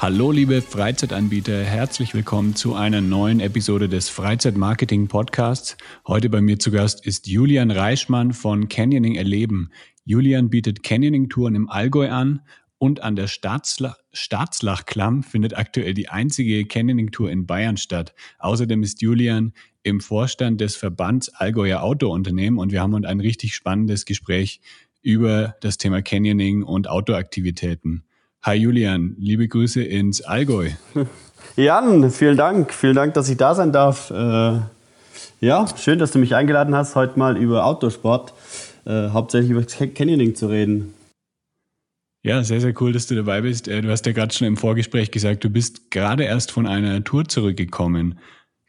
Hallo liebe Freizeitanbieter, herzlich willkommen zu einer neuen Episode des Freizeitmarketing Podcasts. Heute bei mir zu Gast ist Julian Reichmann von Canyoning Erleben. Julian bietet Canyoning-Touren im Allgäu an und an der Staatslach Staatslachklamm findet aktuell die einzige Canyoning-Tour in Bayern statt. Außerdem ist Julian im Vorstand des Verbands Allgäuer Outdoor-Unternehmen und wir haben uns ein richtig spannendes Gespräch über das Thema Canyoning und Outdoor-Aktivitäten. Hi Julian, liebe Grüße ins Allgäu. Jan, vielen Dank. Vielen Dank, dass ich da sein darf. Äh, ja, schön, dass du mich eingeladen hast, heute mal über Outdoorsport, äh, hauptsächlich über Canyoning zu reden. Ja, sehr, sehr cool, dass du dabei bist. Äh, du hast ja gerade schon im Vorgespräch gesagt, du bist gerade erst von einer Tour zurückgekommen.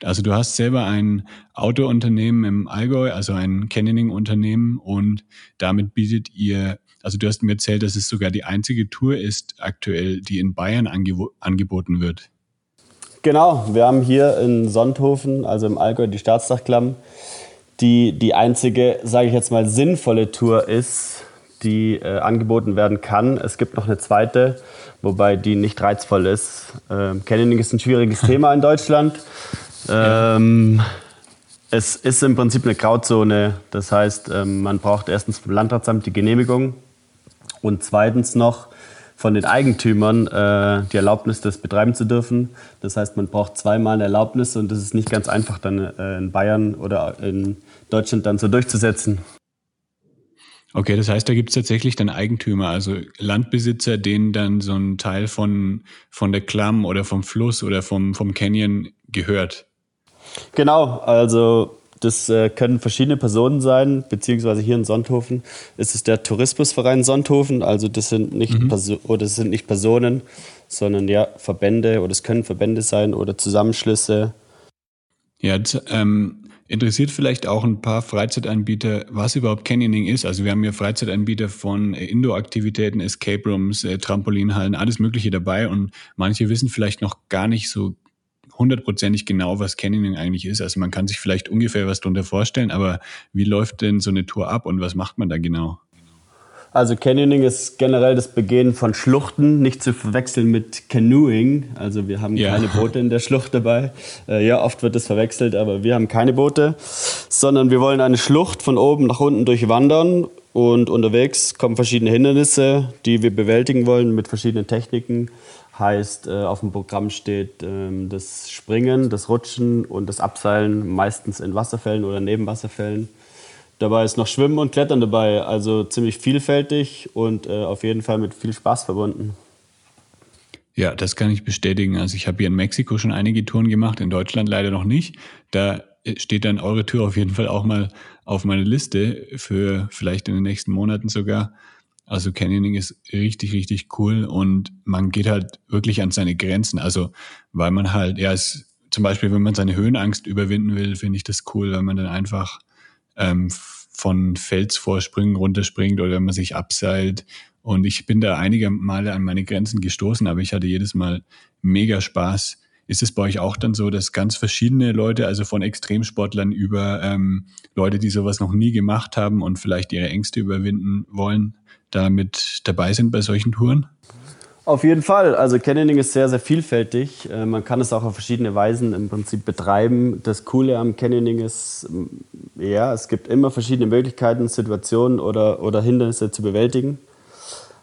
Also du hast selber ein Autounternehmen im Allgäu, also ein Canyoning-Unternehmen und damit bietet ihr also du hast mir erzählt, dass es sogar die einzige Tour ist aktuell, die in Bayern angeboten wird. Genau, wir haben hier in Sonthofen, also im Allgäu, die Staatsdachklamm, die die einzige, sage ich jetzt mal, sinnvolle Tour ist, die äh, angeboten werden kann. Es gibt noch eine zweite, wobei die nicht reizvoll ist. Ähm, Canyoning ist ein schwieriges Thema in Deutschland. Ähm, es ist im Prinzip eine Grauzone. Das heißt, ähm, man braucht erstens vom Landratsamt die Genehmigung und zweitens noch von den Eigentümern äh, die Erlaubnis, das betreiben zu dürfen. Das heißt, man braucht zweimal eine Erlaubnis und das ist nicht ganz einfach dann äh, in Bayern oder in Deutschland dann so durchzusetzen. Okay, das heißt, da gibt es tatsächlich dann Eigentümer, also Landbesitzer, denen dann so ein Teil von, von der Klamm oder vom Fluss oder vom, vom Canyon gehört. Genau, also das äh, können verschiedene Personen sein, beziehungsweise hier in Sonthofen ist es der Tourismusverein Sonthofen. Also das sind nicht, mhm. oder das sind nicht Personen, sondern ja Verbände oder es können Verbände sein oder Zusammenschlüsse. Ja, ähm, interessiert vielleicht auch ein paar Freizeitanbieter, was überhaupt Canyoning ist. Also wir haben hier Freizeitanbieter von äh, Indoor-Aktivitäten, Escape Rooms, äh, Trampolinhallen, alles Mögliche dabei und manche wissen vielleicht noch gar nicht so hundertprozentig genau, was Canyoning eigentlich ist. Also man kann sich vielleicht ungefähr was darunter vorstellen, aber wie läuft denn so eine Tour ab und was macht man da genau? Also Canyoning ist generell das Begehen von Schluchten, nicht zu verwechseln mit Canoeing. Also wir haben ja. keine Boote in der Schlucht dabei. Äh, ja, oft wird das verwechselt, aber wir haben keine Boote, sondern wir wollen eine Schlucht von oben nach unten durchwandern und unterwegs kommen verschiedene Hindernisse, die wir bewältigen wollen mit verschiedenen Techniken. Heißt, äh, auf dem Programm steht ähm, das Springen, das Rutschen und das Abseilen, meistens in Wasserfällen oder Nebenwasserfällen. Dabei ist noch Schwimmen und Klettern dabei, also ziemlich vielfältig und äh, auf jeden Fall mit viel Spaß verbunden. Ja, das kann ich bestätigen. Also ich habe hier in Mexiko schon einige Touren gemacht, in Deutschland leider noch nicht. Da äh, steht dann eure Tour auf jeden Fall auch mal auf meiner Liste für vielleicht in den nächsten Monaten sogar. Also Canyoning ist richtig, richtig cool und man geht halt wirklich an seine Grenzen. Also weil man halt, ja, es, zum Beispiel, wenn man seine Höhenangst überwinden will, finde ich das cool, wenn man dann einfach ähm, von Felsvorsprüngen runterspringt oder wenn man sich abseilt. Und ich bin da einige Male an meine Grenzen gestoßen, aber ich hatte jedes Mal mega Spaß. Ist es bei euch auch dann so, dass ganz verschiedene Leute, also von Extremsportlern über ähm, Leute, die sowas noch nie gemacht haben und vielleicht ihre Ängste überwinden wollen, da mit dabei sind bei solchen Touren? Auf jeden Fall. Also Canyoning ist sehr, sehr vielfältig. Äh, man kann es auch auf verschiedene Weisen im Prinzip betreiben. Das Coole am Canyoning ist, mm, ja, es gibt immer verschiedene Möglichkeiten, Situationen oder, oder Hindernisse zu bewältigen.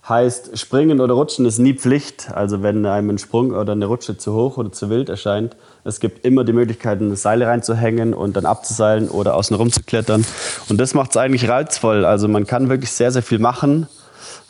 Heißt, springen oder rutschen ist nie Pflicht. Also wenn einem ein Sprung oder eine Rutsche zu hoch oder zu wild erscheint, es gibt immer die Möglichkeit, eine Seile reinzuhängen und dann abzuseilen oder außen rum zu klettern. Und das macht es eigentlich reizvoll. Also man kann wirklich sehr, sehr viel machen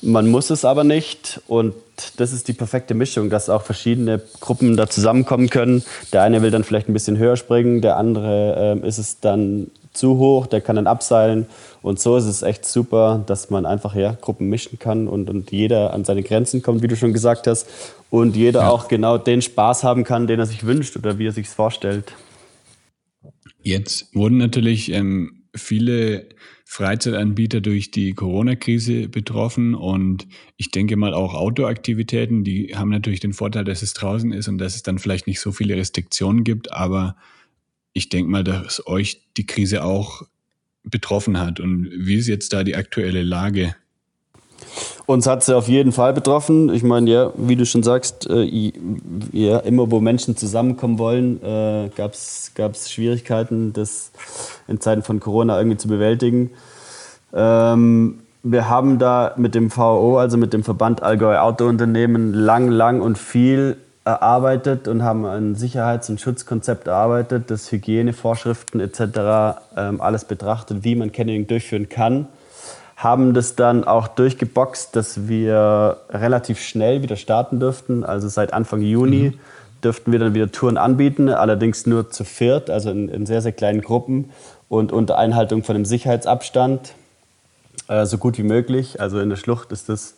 Man muss es aber nicht und das ist die perfekte Mischung, dass auch verschiedene Gruppen da zusammenkommen können. Der eine will dann vielleicht ein bisschen höher springen, der andere äh, ist es dann zu hoch, der kann dann abseilen. Und so ist es echt super, dass man einfach ja, Gruppen mischen kann und, und jeder an seine Grenzen kommt, wie du schon gesagt hast. Und jeder ja. auch genau den Spaß haben kann, den er sich wünscht oder wie er sich vorstellt. Jetzt wurden natürlich ähm, viele Freizeitanbieter durch die Corona-Krise betroffen und ich denke mal auch Outdoor-Aktivitäten, die haben natürlich den Vorteil, dass es draußen ist und dass es dann vielleicht nicht so viele Restriktionen gibt, aber ich denke mal, dass euch die Krise auch betroffen hat. Und wie ist jetzt da die aktuelle Lage? Uns hat sie auf jeden Fall betroffen. Ich meine, ja, wie du schon sagst, äh, ja, immer wo Menschen zusammenkommen wollen, äh, gab es Schwierigkeiten, das in Zeiten von Corona irgendwie zu bewältigen. Ähm, wir haben da mit dem VO, also mit dem Verband Allgäu Autounternehmen, lang, lang und viel erarbeitet und haben ein Sicherheits- und Schutzkonzept erarbeitet, das Hygienevorschriften etc. Ähm, alles betrachtet, wie man Canyoning durchführen kann. Haben das dann auch durchgeboxt, dass wir relativ schnell wieder starten dürften. Also seit Anfang Juni mhm. dürften wir dann wieder Touren anbieten, allerdings nur zu viert, also in, in sehr, sehr kleinen Gruppen und unter Einhaltung von dem Sicherheitsabstand, äh, so gut wie möglich. Also in der Schlucht ist das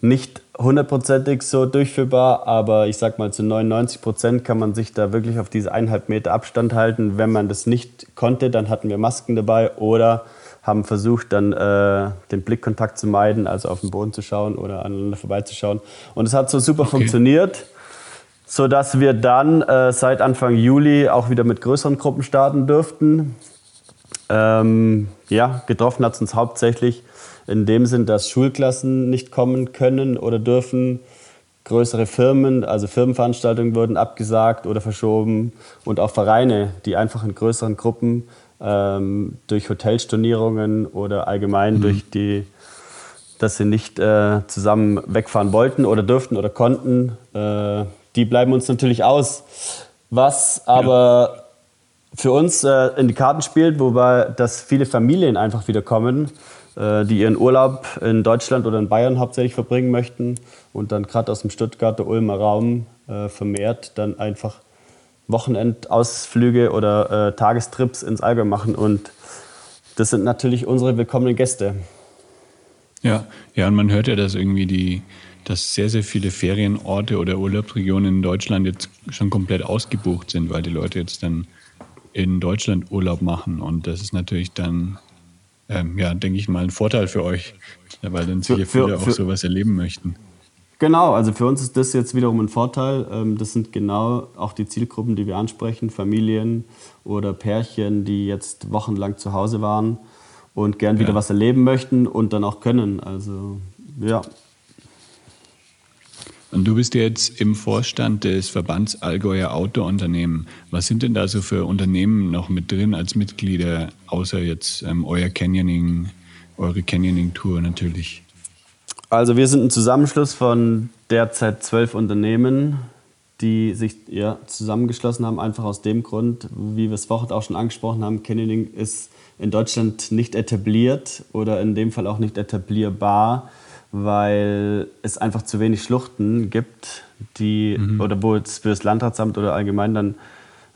nicht hundertprozentig so durchführbar, aber ich sag mal zu 99 Prozent kann man sich da wirklich auf diese eineinhalb Meter Abstand halten. Wenn man das nicht konnte, dann hatten wir Masken dabei oder haben versucht, dann äh, den Blickkontakt zu meiden, also auf den Boden zu schauen oder aneinander vorbeizuschauen. Und es hat so super okay. funktioniert, sodass wir dann äh, seit Anfang Juli auch wieder mit größeren Gruppen starten dürften. Ähm, ja, getroffen hat es uns hauptsächlich in dem Sinn, dass Schulklassen nicht kommen können oder dürfen. Größere Firmen, also Firmenveranstaltungen wurden abgesagt oder verschoben und auch Vereine, die einfach in größeren Gruppen ähm, durch Hotelstornierungen oder allgemein mhm. durch die, dass sie nicht äh, zusammen wegfahren wollten oder dürften oder konnten, äh, die bleiben uns natürlich aus. Was aber ja. für uns äh, in die Karten spielt, wobei dass viele Familien einfach wieder kommen äh, die ihren Urlaub in Deutschland oder in Bayern hauptsächlich verbringen möchten und dann gerade aus dem Stuttgarter Ulmer Raum äh, vermehrt dann einfach Wochenendausflüge oder äh, Tagestrips ins Allgäu machen und das sind natürlich unsere willkommenen Gäste. Ja, ja, und man hört ja, dass irgendwie die, dass sehr, sehr viele Ferienorte oder Urlaubsregionen in Deutschland jetzt schon komplett ausgebucht sind, weil die Leute jetzt dann in Deutschland Urlaub machen. Und das ist natürlich dann ähm, ja, denke ich mal, ein Vorteil für euch, weil dann sicher für, viele auch sowas erleben möchten. Genau, also für uns ist das jetzt wiederum ein Vorteil. Ähm, das sind genau auch die Zielgruppen, die wir ansprechen, Familien oder Pärchen, die jetzt wochenlang zu Hause waren und gern wieder ja. was erleben möchten und dann auch können. Also ja, und du bist jetzt im Vorstand des Verbands Allgäuer Autounternehmen. Was sind denn da so für Unternehmen noch mit drin als Mitglieder, außer jetzt ähm, euer Canyoning, eure Canyoning-Tour natürlich? Also wir sind ein Zusammenschluss von derzeit zwölf Unternehmen, die sich ja, zusammengeschlossen haben, einfach aus dem Grund, wie wir es vorhin auch schon angesprochen haben, Canyoning ist in Deutschland nicht etabliert oder in dem Fall auch nicht etablierbar weil es einfach zu wenig Schluchten gibt, die mhm. oder wo es für das Landratsamt oder allgemein dann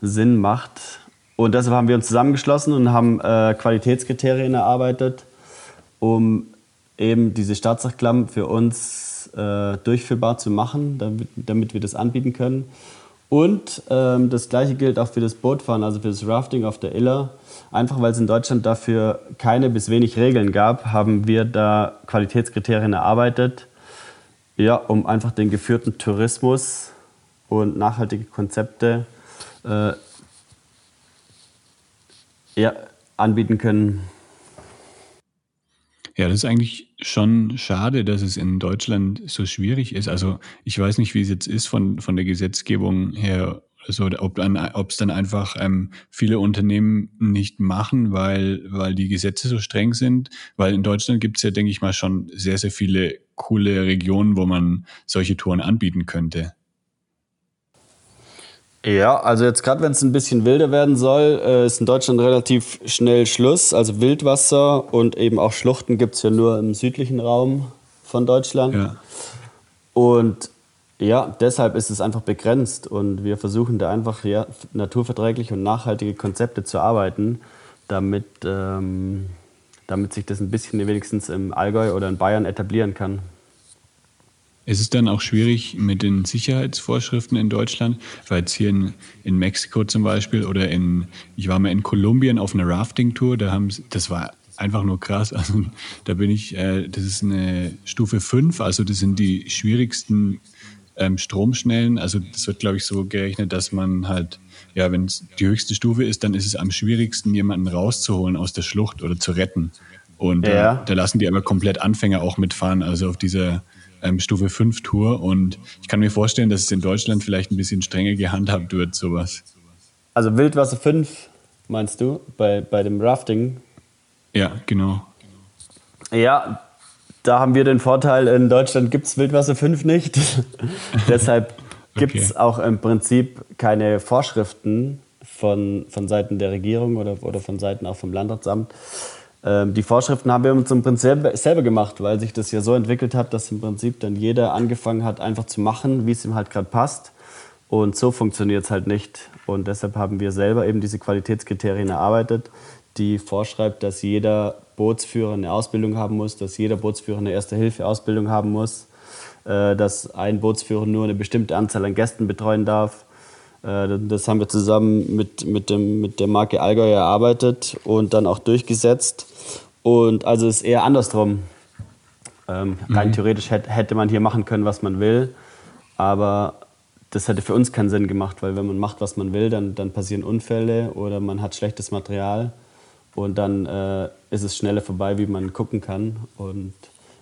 Sinn macht. Und deshalb haben wir uns zusammengeschlossen und haben äh, Qualitätskriterien erarbeitet, um eben diese Staatsachklamm für uns äh, durchführbar zu machen, damit, damit, wir das anbieten können. Und ähm, das gleiche gilt auch für das Bootfahren, also für das Rafting auf der Iller. Einfach weil es in Deutschland dafür keine bis wenig Regeln gab, haben wir da Qualitätskriterien erarbeitet, ja, um einfach den geführten Tourismus und nachhaltige Konzepte äh, ja, anbieten können. Ja, das ist eigentlich schon schade, dass es in Deutschland so schwierig ist. Also ich weiß nicht, wie es jetzt ist von, von der Gesetzgebung her, also ob es dann einfach ähm, viele Unternehmen nicht machen, weil, weil die Gesetze so streng sind. Weil in Deutschland gibt es ja, denke ich mal, schon sehr, sehr viele coole Regionen, wo man solche Touren anbieten könnte. Ja, also jetzt gerade wenn es ein bisschen wilder werden soll, äh, ist in Deutschland relativ schnell Schluss. Also Wildwasser und eben auch Schluchten gibt es ja nur im südlichen Raum von Deutschland. Ja. Und ja, deshalb ist es einfach begrenzt und wir versuchen da einfach ja, naturverträgliche und nachhaltige Konzepte zu arbeiten, damit, ähm, damit sich das ein bisschen wenigstens im Allgäu oder in Bayern etablieren kann. Ist es dann auch schwierig mit den Sicherheitsvorschriften in Deutschland? Weil jetzt hier in, in Mexiko zum Beispiel oder in, ich war mal in Kolumbien auf einer Rafting-Tour, da haben das war einfach nur krass. Also da bin ich, äh, das ist eine Stufe 5, also das sind die schwierigsten ähm, Stromschnellen. Also das wird, glaube ich, so gerechnet, dass man halt, ja, wenn es die höchste Stufe ist, dann ist es am schwierigsten, jemanden rauszuholen aus der Schlucht oder zu retten. Und ja. äh, da lassen die aber komplett Anfänger auch mitfahren, also auf dieser ähm, Stufe 5 Tour. Und ich kann mir vorstellen, dass es in Deutschland vielleicht ein bisschen strenger gehandhabt wird, sowas. Also Wildwasser 5 meinst du, bei, bei dem Rafting? Ja, genau. Ja, da haben wir den Vorteil, in Deutschland gibt es Wildwasser 5 nicht. Deshalb gibt es okay. auch im Prinzip keine Vorschriften von, von Seiten der Regierung oder, oder von Seiten auch vom Landratsamt. Ähm, die Vorschriften haben wir uns im Prinzip selber gemacht, weil sich das ja so entwickelt hat, dass im Prinzip dann jeder angefangen hat, einfach zu machen, wie es ihm halt gerade passt. Und so funktioniert es halt nicht. Und deshalb haben wir selber eben diese Qualitätskriterien erarbeitet, die vorschreibt, dass jeder Bootsführer eine Ausbildung haben muss, dass jeder Bootsführer eine Erste-Hilfe-Ausbildung haben muss, äh, dass ein Bootsführer nur eine bestimmte Anzahl an Gästen betreuen darf. Äh, das haben wir zusammen mit, mit, dem, mit der Marke Allgäu erarbeitet und dann auch durchgesetzt. Und also ist eher andersrum. Ähm, mhm. Rein theoretisch hätte, hätte man hier machen können, was man will, aber das hätte für uns keinen Sinn gemacht, weil wenn man macht, was man will, dann, dann passieren Unfälle oder man hat schlechtes Material. Und dann äh, ist es schneller vorbei, wie man gucken kann. Und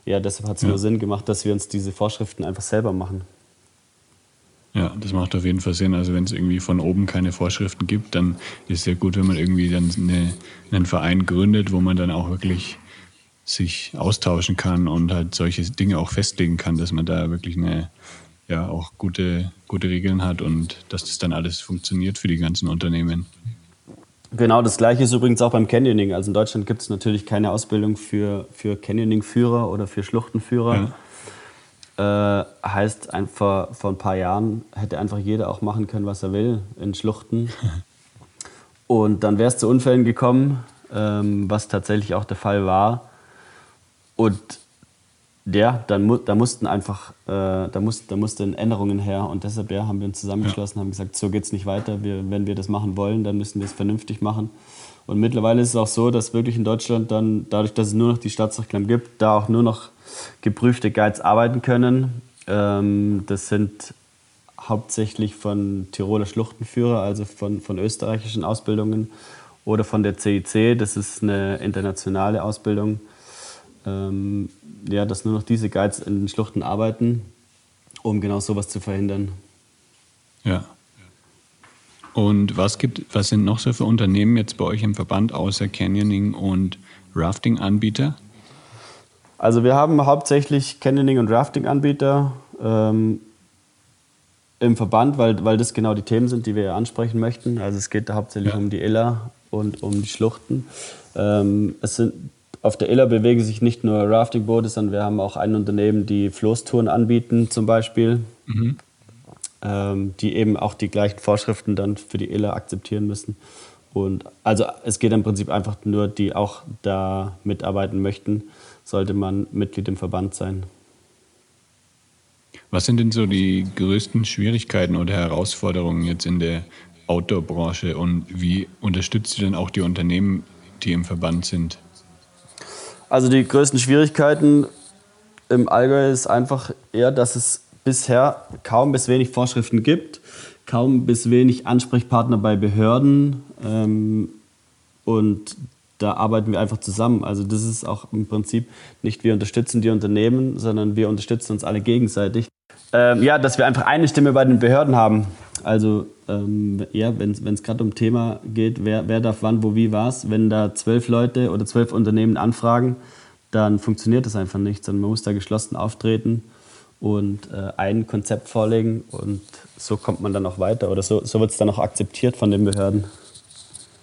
ja, deshalb hat es ja. nur Sinn gemacht, dass wir uns diese Vorschriften einfach selber machen. Ja, das macht auf jeden Fall Sinn. Also wenn es irgendwie von oben keine Vorschriften gibt, dann ist es ja gut, wenn man irgendwie dann eine, einen Verein gründet, wo man dann auch wirklich sich austauschen kann und halt solche Dinge auch festlegen kann, dass man da wirklich eine ja auch gute, gute Regeln hat und dass das dann alles funktioniert für die ganzen Unternehmen. Genau, das gleiche ist übrigens auch beim Canyoning. Also in Deutschland gibt es natürlich keine Ausbildung für, für Canyoning-Führer oder für Schluchtenführer. Ja. Äh, heißt, einfach vor ein paar Jahren hätte einfach jeder auch machen können, was er will in Schluchten. Und dann wäre es zu Unfällen gekommen, ähm, was tatsächlich auch der Fall war. Und ja, dann mu da mussten einfach, äh, da, muss, da mussten Änderungen her und deshalb ja, haben wir uns zusammengeschlossen, ja. haben gesagt, so geht es nicht weiter. Wir, wenn wir das machen wollen, dann müssen wir es vernünftig machen. Und mittlerweile ist es auch so, dass wirklich in Deutschland dann, dadurch, dass es nur noch die Stadtsachklamm gibt, da auch nur noch geprüfte Guides arbeiten können. Ähm, das sind hauptsächlich von Tiroler Schluchtenführer, also von, von österreichischen Ausbildungen oder von der CIC. Das ist eine internationale Ausbildung ähm, ja, dass nur noch diese Guides in den Schluchten arbeiten, um genau sowas zu verhindern. Ja. Und was gibt, was sind noch so für Unternehmen jetzt bei euch im Verband außer Canyoning und Rafting-Anbieter? Also wir haben hauptsächlich Canyoning und Rafting-Anbieter ähm, im Verband, weil, weil das genau die Themen sind, die wir ansprechen möchten. Also es geht hauptsächlich ja. um die Iller und um die Schluchten. Ähm, es sind auf der Iller bewegen sich nicht nur Raftingboote, sondern wir haben auch ein Unternehmen, die Floßtouren anbieten zum Beispiel, mhm. Ähm, die eben auch die gleichen Vorschriften dann für die Iller akzeptieren müssen. Und also es geht im Prinzip einfach nur, die auch da mitarbeiten möchten, sollte man Mitglied im Verband sein. Was sind denn so die größten Schwierigkeiten oder Herausforderungen jetzt in der Outdoor-Branche und wie unterstützt ihr denn auch die Unternehmen, die im Verband sind? Also die größten Schwierigkeiten im Allgäu ist einfach eher, dass es bisher kaum bis wenig Vorschriften gibt, kaum bis wenig Ansprechpartner bei Behörden ähm, und da arbeiten wir einfach zusammen. Also das ist auch im Prinzip nicht wir unterstützen die Unternehmen, sondern wir unterstützen uns alle gegenseitig. Ähm, ja, dass wir einfach eine Stimme bei den Behörden haben. Also ähm, ja, wenn es gerade um Thema geht, wer, wer darf wann, wo, wie, was, wenn da zwölf Leute oder zwölf Unternehmen anfragen, dann funktioniert das einfach nicht, sondern man muss da geschlossen auftreten und äh, ein Konzept vorlegen und so kommt man dann auch weiter oder so, so wird es dann auch akzeptiert von den Behörden.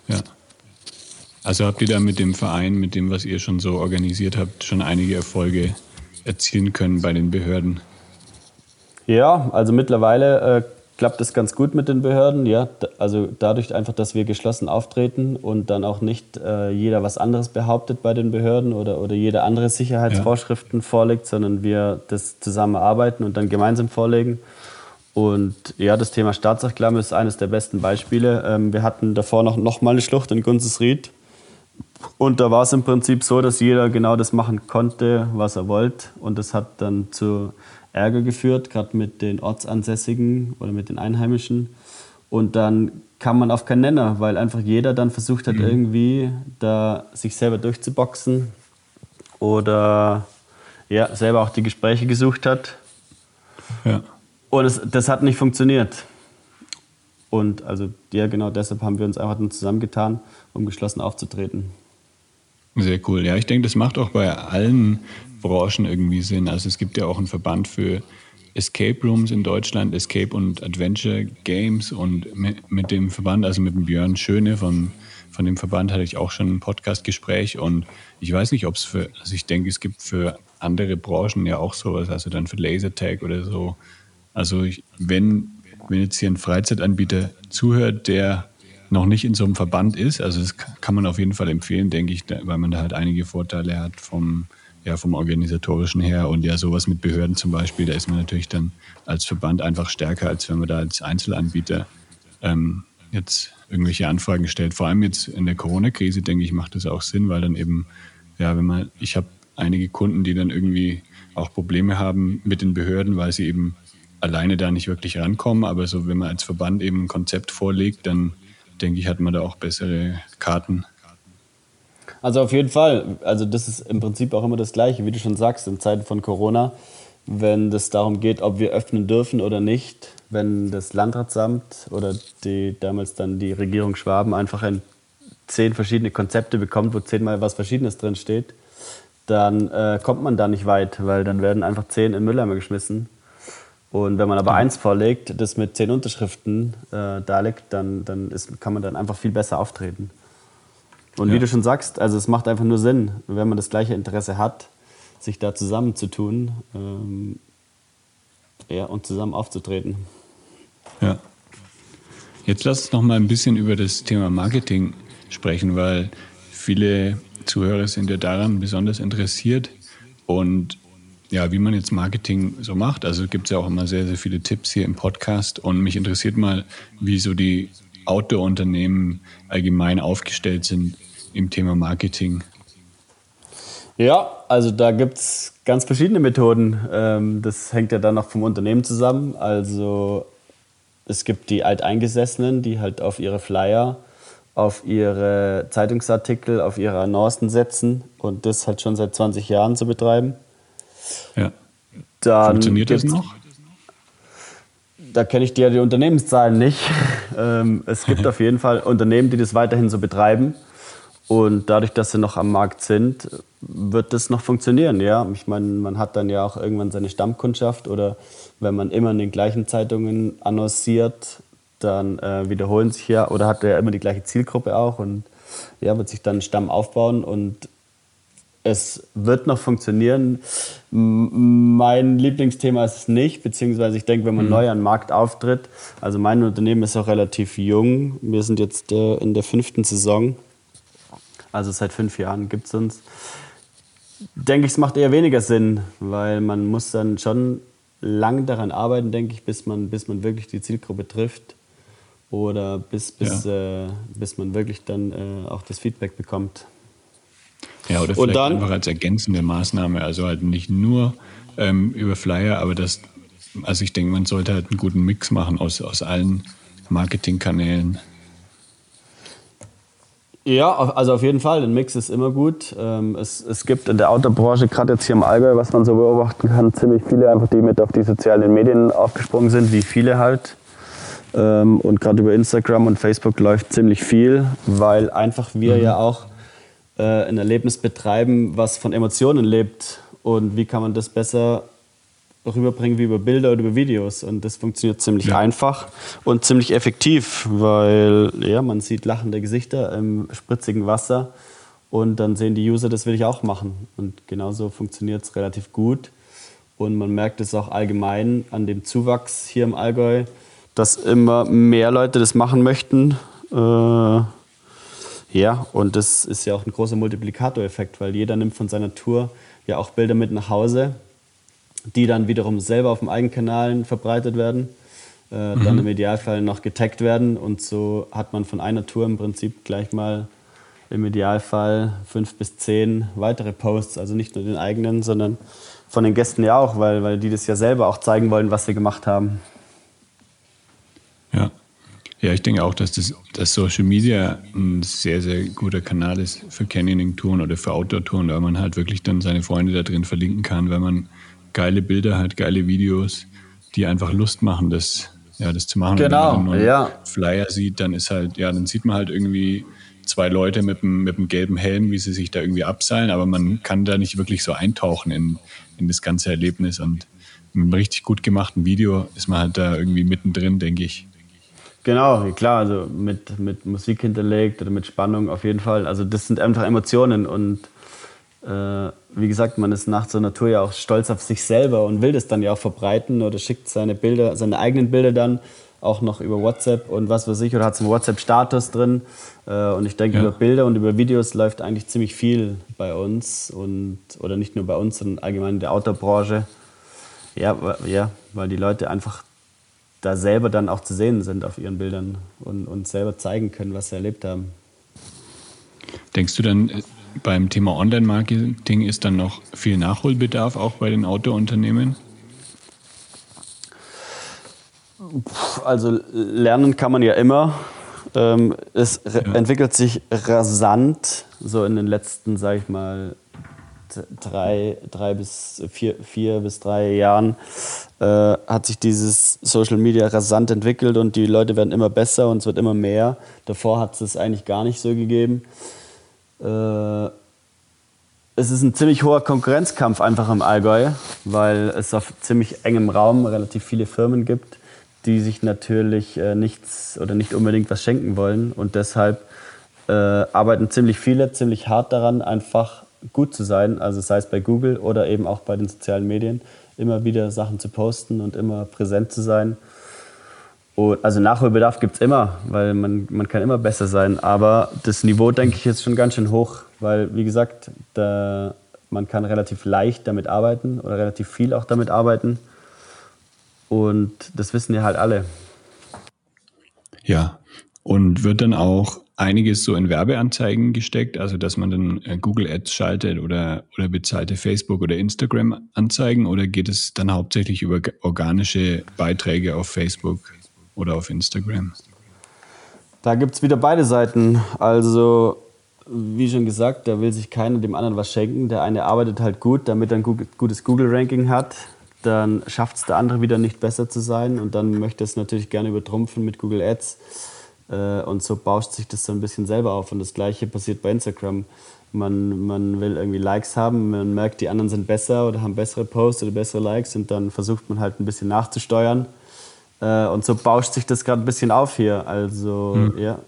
Ja. Also habt ihr da mit dem Verein, mit dem, was ihr schon so organisiert habt, schon einige Erfolge erzielen können bei den Behörden? Ja, also mittlerweile äh, klappt es ganz gut mit den Behörden. Ja, also dadurch einfach, dass wir geschlossen auftreten und dann auch nicht äh, jeder was anderes behauptet bei den Behörden oder, oder jeder andere Sicherheitsvorschriften ja. vorlegt, sondern wir das zusammenarbeiten und dann gemeinsam vorlegen. Und ja, das Thema Staatsreklame ist eines der besten Beispiele. Ähm, wir hatten davor noch, noch mal eine Schlucht in Gunzesried. Und da war es im Prinzip so, dass jeder genau das machen konnte, was er wollte. Und das hat dann zu Ärger geführt, gerade mit den Ortsansässigen oder mit den Einheimischen. Und dann kam man auf keinen Nenner, weil einfach jeder dann versucht hat, mhm. irgendwie da sich selber durchzuboxen oder ja, selber auch die Gespräche gesucht hat. Ja. Und es, das hat nicht funktioniert. Und also ja, genau deshalb haben wir uns einfach dann zusammengetan, um geschlossen aufzutreten. Sehr cool. Ja, ich denke, das macht auch bei allen Branchen irgendwie Sinn. Also es gibt ja auch einen Verband für Escape Rooms in Deutschland, Escape und Adventure Games. Und mit, mit dem Verband, also mit dem Björn Schöne von, von dem Verband hatte ich auch schon ein Podcast-Gespräch. Und ich weiß nicht, ob es für, also ich denke, es gibt für andere Branchen ja auch sowas, also dann für Lasertag oder so. Also ich, wenn, wenn jetzt hier ein Freizeitanbieter zuhört, der noch nicht in so einem Verband ist, also das kann man auf jeden Fall empfehlen, denke ich, weil man da halt einige Vorteile hat vom, ja, vom organisatorischen her und ja sowas mit Behörden zum Beispiel, da ist man natürlich dann als Verband einfach stärker, als wenn man da als Einzelanbieter ähm, jetzt irgendwelche Anfragen stellt. Vor allem jetzt in der Corona-Krise, denke ich, macht das auch Sinn, weil dann eben, ja, wenn man, ich habe einige Kunden, die dann irgendwie auch Probleme haben mit den Behörden, weil sie eben alleine da nicht wirklich rankommen. Aber so, wenn man als Verband eben ein Konzept vorlegt, dann denke ich, hat man da auch bessere Karten. Also auf jeden Fall. Also das ist im Prinzip auch immer das Gleiche, wie du schon sagst, in Zeiten von Corona, wenn es darum geht, ob wir öffnen dürfen oder nicht, wenn das Landratsamt oder die damals dann die Regierung Schwaben einfach ein, zehn verschiedene Konzepte bekommt, wo zehnmal was Verschiedenes drin steht, dann äh, kommt man da nicht weit, weil dann werden einfach zehn in Mülleimer geschmissen und wenn man aber eins vorlegt, das mit zehn Unterschriften äh, darlegt, dann, dann ist, kann man dann einfach viel besser auftreten. Und ja. wie du schon sagst, also es macht einfach nur Sinn, wenn man das gleiche Interesse hat, sich da zusammenzutun ähm, ja, und zusammen aufzutreten. Ja. Jetzt lass uns noch mal ein bisschen über das Thema Marketing sprechen, weil viele Zuhörer sind ja daran besonders interessiert. Und ja, wie man jetzt Marketing so macht. Also gibt es ja auch immer sehr, sehr viele Tipps hier im Podcast. Und mich interessiert mal, wie so die Outdoor-Unternehmen allgemein aufgestellt sind im Thema Marketing. Ja, also da gibt es ganz verschiedene Methoden. Ähm, das hängt ja dann auch vom Unternehmen zusammen. Also es gibt die Alteingesessenen, die halt auf ihre Flyer, auf ihre Zeitungsartikel, auf ihre Annoncen setzen und das halt schon seit 20 Jahren zu betreiben. Ja. Dann Funktioniert das noch? Da kenne ich dir die Unternehmenszahlen nicht. Ähm, es gibt auf jeden Fall Unternehmen, die das weiterhin so betreiben. Und dadurch, dass sie noch am Markt sind, wird das noch funktionieren. Ja, ich meine, man hat dann ja auch irgendwann seine Stammkundschaft oder wenn man immer in den gleichen Zeitungen annonciert, dann äh, wiederholen sich ja oder hat er ja immer die gleiche Zielgruppe auch und ja, wird sich dann Stamm aufbauen und es wird noch funktionieren. Mein Lieblingsthema ist es nicht, beziehungsweise ich denke, wenn man mhm. neu an den Markt auftritt, also mein Unternehmen ist auch relativ jung. Wir sind jetzt äh, in der fünften Saison, also seit fünf Jahren gibt es uns. Denke ich, es macht eher weniger Sinn, weil man muss dann schon lang daran arbeiten, denke ich, bis man, bis man wirklich die Zielgruppe trifft oder bis, bis, ja. äh, bis man wirklich dann äh, auch das Feedback bekommt. Ja, oder vielleicht dann, einfach als ergänzende Maßnahme, also halt nicht nur ähm, über Flyer, aber das, also ich denke, man sollte halt einen guten Mix machen aus, aus allen Marketingkanälen. Ja, also auf jeden Fall. Ein Mix ist immer gut. Ähm, es, es gibt in der Autobranche, gerade jetzt hier im Allgäu, was man so beobachten kann, ziemlich viele einfach, die mit auf die sozialen Medien aufgesprungen sind, wie viele halt. Ähm, und gerade über Instagram und Facebook läuft ziemlich viel, weil einfach wir mhm. ja auch äh, ein Erlebnis betreiben, was von Emotionen lebt. Und wie kann man das besser rüberbringen wie über Bilder oder über Videos. Und das funktioniert ziemlich ja. einfach und ziemlich effektiv, weil ja, man sieht lachende Gesichter im spritzigen Wasser und dann sehen die User, das will ich auch machen. Und genauso funktioniert es relativ gut. Und man merkt es auch allgemein an dem Zuwachs hier im Allgäu, dass immer mehr Leute das machen möchten. Äh, ja, und das ist ja auch ein großer Multiplikatoreffekt, weil jeder nimmt von seiner Tour ja auch Bilder mit nach Hause, die dann wiederum selber auf dem Eigenkanal verbreitet werden, äh, mhm. dann im Idealfall noch getaggt werden und so hat man von einer Tour im Prinzip gleich mal im Idealfall fünf bis zehn weitere Posts, also nicht nur den eigenen, sondern von den Gästen ja auch, weil, weil die das ja selber auch zeigen wollen, was sie gemacht haben. Ja. Ja, ich denke auch, dass das dass Social Media ein sehr, sehr guter Kanal ist für Canyoning-Touren oder für Outdoor-Touren, weil man halt wirklich dann seine Freunde da drin verlinken kann, weil man geile Bilder hat, geile Videos, die einfach Lust machen, das, ja, das zu machen. Genau, Und wenn man ja. Flyer sieht, dann ist halt, ja, dann sieht man halt irgendwie zwei Leute mit einem, mit einem gelben Helm, wie sie sich da irgendwie abseilen, aber man kann da nicht wirklich so eintauchen in, in das ganze Erlebnis. Und mit einem richtig gut gemachten Video ist man halt da irgendwie mittendrin, denke ich. Genau, klar, also mit, mit Musik hinterlegt oder mit Spannung auf jeden Fall. Also das sind einfach Emotionen und äh, wie gesagt, man ist nach so einer Tour ja auch stolz auf sich selber und will das dann ja auch verbreiten oder schickt seine Bilder, seine eigenen Bilder dann auch noch über WhatsApp und was weiß ich oder hat es einen WhatsApp-Status drin. Äh, und ich denke, ja. über Bilder und über Videos läuft eigentlich ziemlich viel bei uns und oder nicht nur bei uns, sondern allgemein in der Outdoor-Branche. Ja, ja, weil die Leute einfach da selber dann auch zu sehen sind auf ihren Bildern und, und selber zeigen können, was sie erlebt haben. Denkst du dann, äh, beim Thema Online-Marketing ist dann noch viel Nachholbedarf auch bei den Autounternehmen? Also lernen kann man ja immer. Ähm, es ja. entwickelt sich rasant, so in den letzten, sag ich mal, drei, drei bis vier, vier bis drei Jahren äh, hat sich dieses Social Media rasant entwickelt und die Leute werden immer besser und es wird immer mehr. Davor hat es eigentlich gar nicht so gegeben. Äh, es ist ein ziemlich hoher Konkurrenzkampf einfach im Allgäu, weil es auf ziemlich engem Raum relativ viele Firmen gibt, die sich natürlich äh, nichts oder nicht unbedingt was schenken wollen und deshalb äh, arbeiten ziemlich viele ziemlich hart daran, einfach gut zu sein, also sei es bei Google oder eben auch bei den sozialen Medien, immer wieder Sachen zu posten und immer präsent zu sein. Und also Nachholbedarf gibt es immer, weil man, man kann immer besser sein. Aber das Niveau, denke ich, ist schon ganz schön hoch, weil, wie gesagt, da, man kann relativ leicht damit arbeiten oder relativ viel auch damit arbeiten. Und das wissen ja halt alle. Ja, und wird dann auch einiges so in Werbeanzeigen gesteckt, also dass man dann äh, Google Ads schaltet oder, oder bezahlte Facebook oder Instagram Anzeigen oder geht es dann hauptsächlich über organische Beiträge auf Facebook oder auf Instagram? Da gibt es wieder beide Seiten. Also, wie schon gesagt, da will sich keiner dem anderen was schenken. Der eine arbeitet halt gut, damit er ein gutes Google-Ranking hat. Dann schafft es der andere wieder nicht besser zu sein und dann möchte es natürlich gerne übertrumpfen mit Google Ads und so bauscht sich das so ein bisschen selber auf. Und das Gleiche passiert bei Instagram. Man, man will irgendwie Likes haben, man merkt, die anderen sind besser oder haben bessere Posts oder bessere Likes und dann versucht man halt ein bisschen nachzusteuern. Äh, und so bauscht sich das gerade ein bisschen auf hier. Also, hm. ja.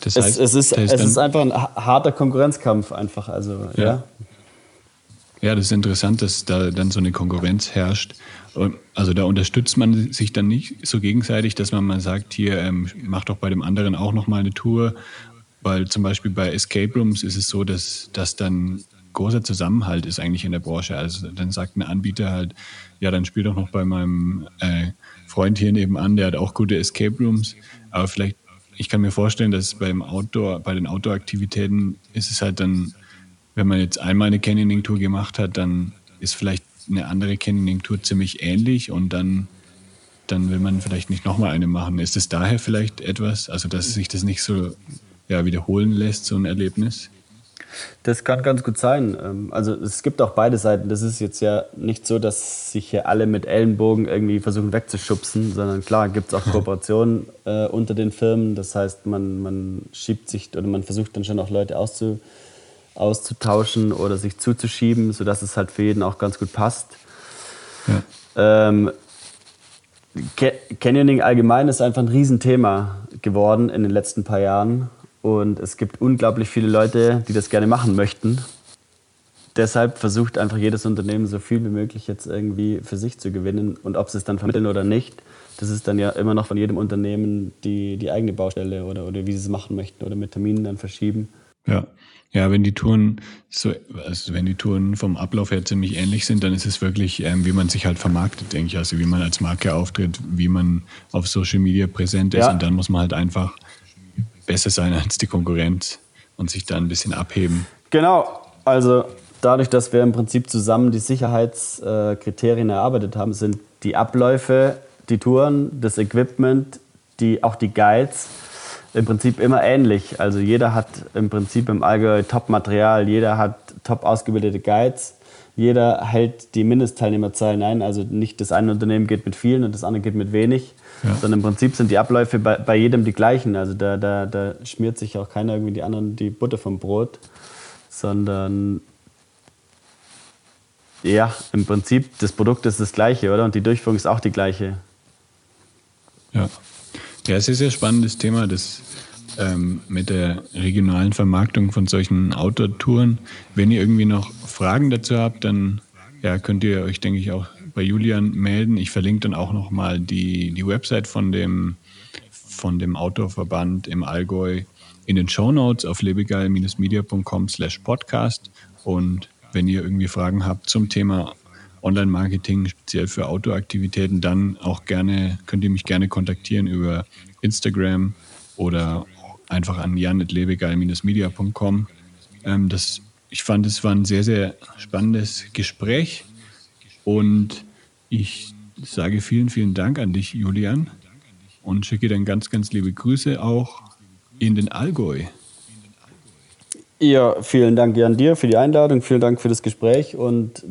Das heißt, es, es, ist, es ist einfach ein harter Konkurrenzkampf, einfach. Also, ja. ja. Ja, das ist interessant, dass da dann so eine Konkurrenz herrscht. Also da unterstützt man sich dann nicht so gegenseitig, dass man mal sagt, hier ähm, mach doch bei dem anderen auch noch mal eine Tour, weil zum Beispiel bei Escape Rooms ist es so, dass, dass dann großer Zusammenhalt ist eigentlich in der Branche. Also dann sagt ein Anbieter halt, ja, dann spiel doch noch bei meinem äh, Freund hier nebenan, der hat auch gute Escape Rooms, aber vielleicht ich kann mir vorstellen, dass beim Outdoor, bei den Outdoor-Aktivitäten ist es halt dann wenn man jetzt einmal eine Canyoning-Tour gemacht hat, dann ist vielleicht eine andere Canyoning-Tour ziemlich ähnlich und dann, dann will man vielleicht nicht nochmal eine machen. Ist es daher vielleicht etwas, also dass sich das nicht so ja, wiederholen lässt, so ein Erlebnis? Das kann ganz gut sein. Ähm, also es gibt auch beide Seiten. Das ist jetzt ja nicht so, dass sich hier alle mit Ellenbogen irgendwie versuchen wegzuschubsen, sondern klar gibt es auch Kooperationen äh, unter den Firmen. Das heißt, man, man schiebt sich oder man versucht dann schon auch Leute auszu, auszutauschen oder sich zuzuschieben, sodass es halt für jeden auch ganz gut passt. Ja. Ähm, Canyoning allgemein ist einfach ein Riesenthema geworden in den letzten paar Jahren. Und es gibt unglaublich viele Leute, die das gerne machen möchten. Deshalb versucht einfach jedes Unternehmen so viel wie möglich jetzt irgendwie für sich zu gewinnen. Und ob sie es dann vermitteln oder nicht, das ist dann ja immer noch von jedem Unternehmen die, die eigene Baustelle oder, oder wie sie es machen möchten oder mit Terminen dann verschieben. Ja. Ja, wenn die Touren so, also wenn die Touren vom Ablauf her ziemlich ähnlich sind, dann ist es wirklich, ähm, wie man sich halt vermarktet, denke ich. Also wie man als Marke auftritt, wie man auf Social Media präsent ist. Ja. Und dann muss man halt einfach besser sein als die Konkurrenz und sich da ein bisschen abheben. Genau. Also dadurch, dass wir im Prinzip zusammen die Sicherheitskriterien erarbeitet haben, sind die Abläufe, die Touren, das Equipment, die, auch die Guides im Prinzip immer ähnlich. Also jeder hat im Prinzip im Allgäu Top-Material, jeder hat top ausgebildete Guides, jeder hält die Mindestteilnehmerzahlen ein. Also nicht das eine Unternehmen geht mit vielen und das andere geht mit wenig, ja. sondern im Prinzip sind die Abläufe bei, bei jedem die gleichen. Also da, da, da schmiert sich auch keiner irgendwie die anderen die Butter vom Brot, sondern ja, im Prinzip das Produkt ist das gleiche, oder? Und die Durchführung ist auch die gleiche. Ja. Ja, es ist ein sehr spannendes Thema, das ähm, mit der regionalen Vermarktung von solchen Outdoor-Touren. Wenn ihr irgendwie noch Fragen dazu habt, dann ja, könnt ihr euch, denke ich, auch bei Julian melden. Ich verlinke dann auch nochmal die, die Website von dem, von dem Outdoor-Verband im Allgäu in den Show Notes auf lebegeil-media.com slash podcast. Und wenn ihr irgendwie Fragen habt zum Thema Online-Marketing, speziell für Outdoor-Aktivitäten, dann auch gerne, könnt ihr mich gerne kontaktieren über Instagram oder einfach an jan.lebegeil-media.com. Ähm, ich fand, es war ein sehr, sehr spannendes Gespräch und ich sage vielen, vielen Dank an dich, Julian, und schicke dann ganz, ganz liebe Grüße auch in den Allgäu. Ja, vielen Dank Jan dir für die Einladung, vielen Dank für das Gespräch und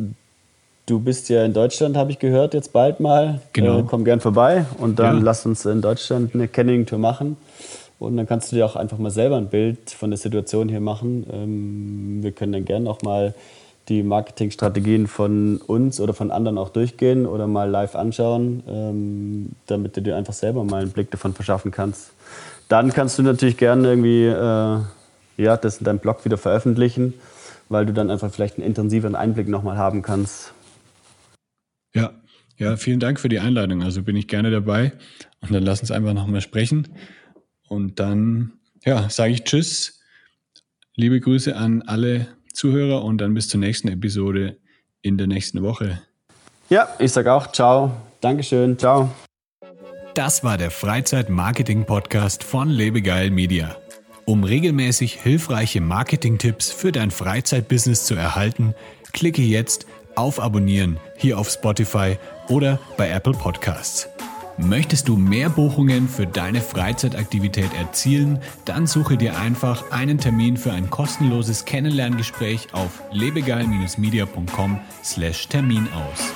du bist ja in Deutschland, habe ich gehört, jetzt bald mal. Genau. Äh, komm gern vorbei und dann ja. lass uns in Deutschland eine Canning-Tour machen. Und dann kannst du dir auch einfach mal selber ein Bild von der Situation hier machen. Ähm, wir können dann gerne auch mal die Marketingstrategien von uns oder von anderen auch durchgehen oder mal live anschauen, ähm, damit du dir einfach selber mal einen Blick davon verschaffen kannst. Dann kannst du natürlich gerne irgendwie äh, ja, das in deinem Blog wieder veröffentlichen, weil du dann einfach vielleicht einen intensiveren Einblick nochmal haben kannst. Ja, ja, vielen Dank für die Einladung. Also bin ich gerne dabei. Und dann lass uns einfach nochmal sprechen. Und dann, ja, sage ich Tschüss. Liebe Grüße an alle Zuhörer und dann bis zur nächsten Episode in der nächsten Woche. Ja, ich sage auch Ciao. Dankeschön. Ciao. Das war der Freizeit-Marketing-Podcast von Lebegeil Media. Um regelmäßig hilfreiche Marketing-Tipps für dein Freizeitbusiness zu erhalten, klicke jetzt auf Abonnieren hier auf Spotify oder bei Apple Podcasts. Möchtest du mehr Buchungen für deine Freizeitaktivität erzielen? Dann suche dir einfach einen Termin für ein kostenloses Kennenlerngespräch auf lebegeil-media.com/termin aus.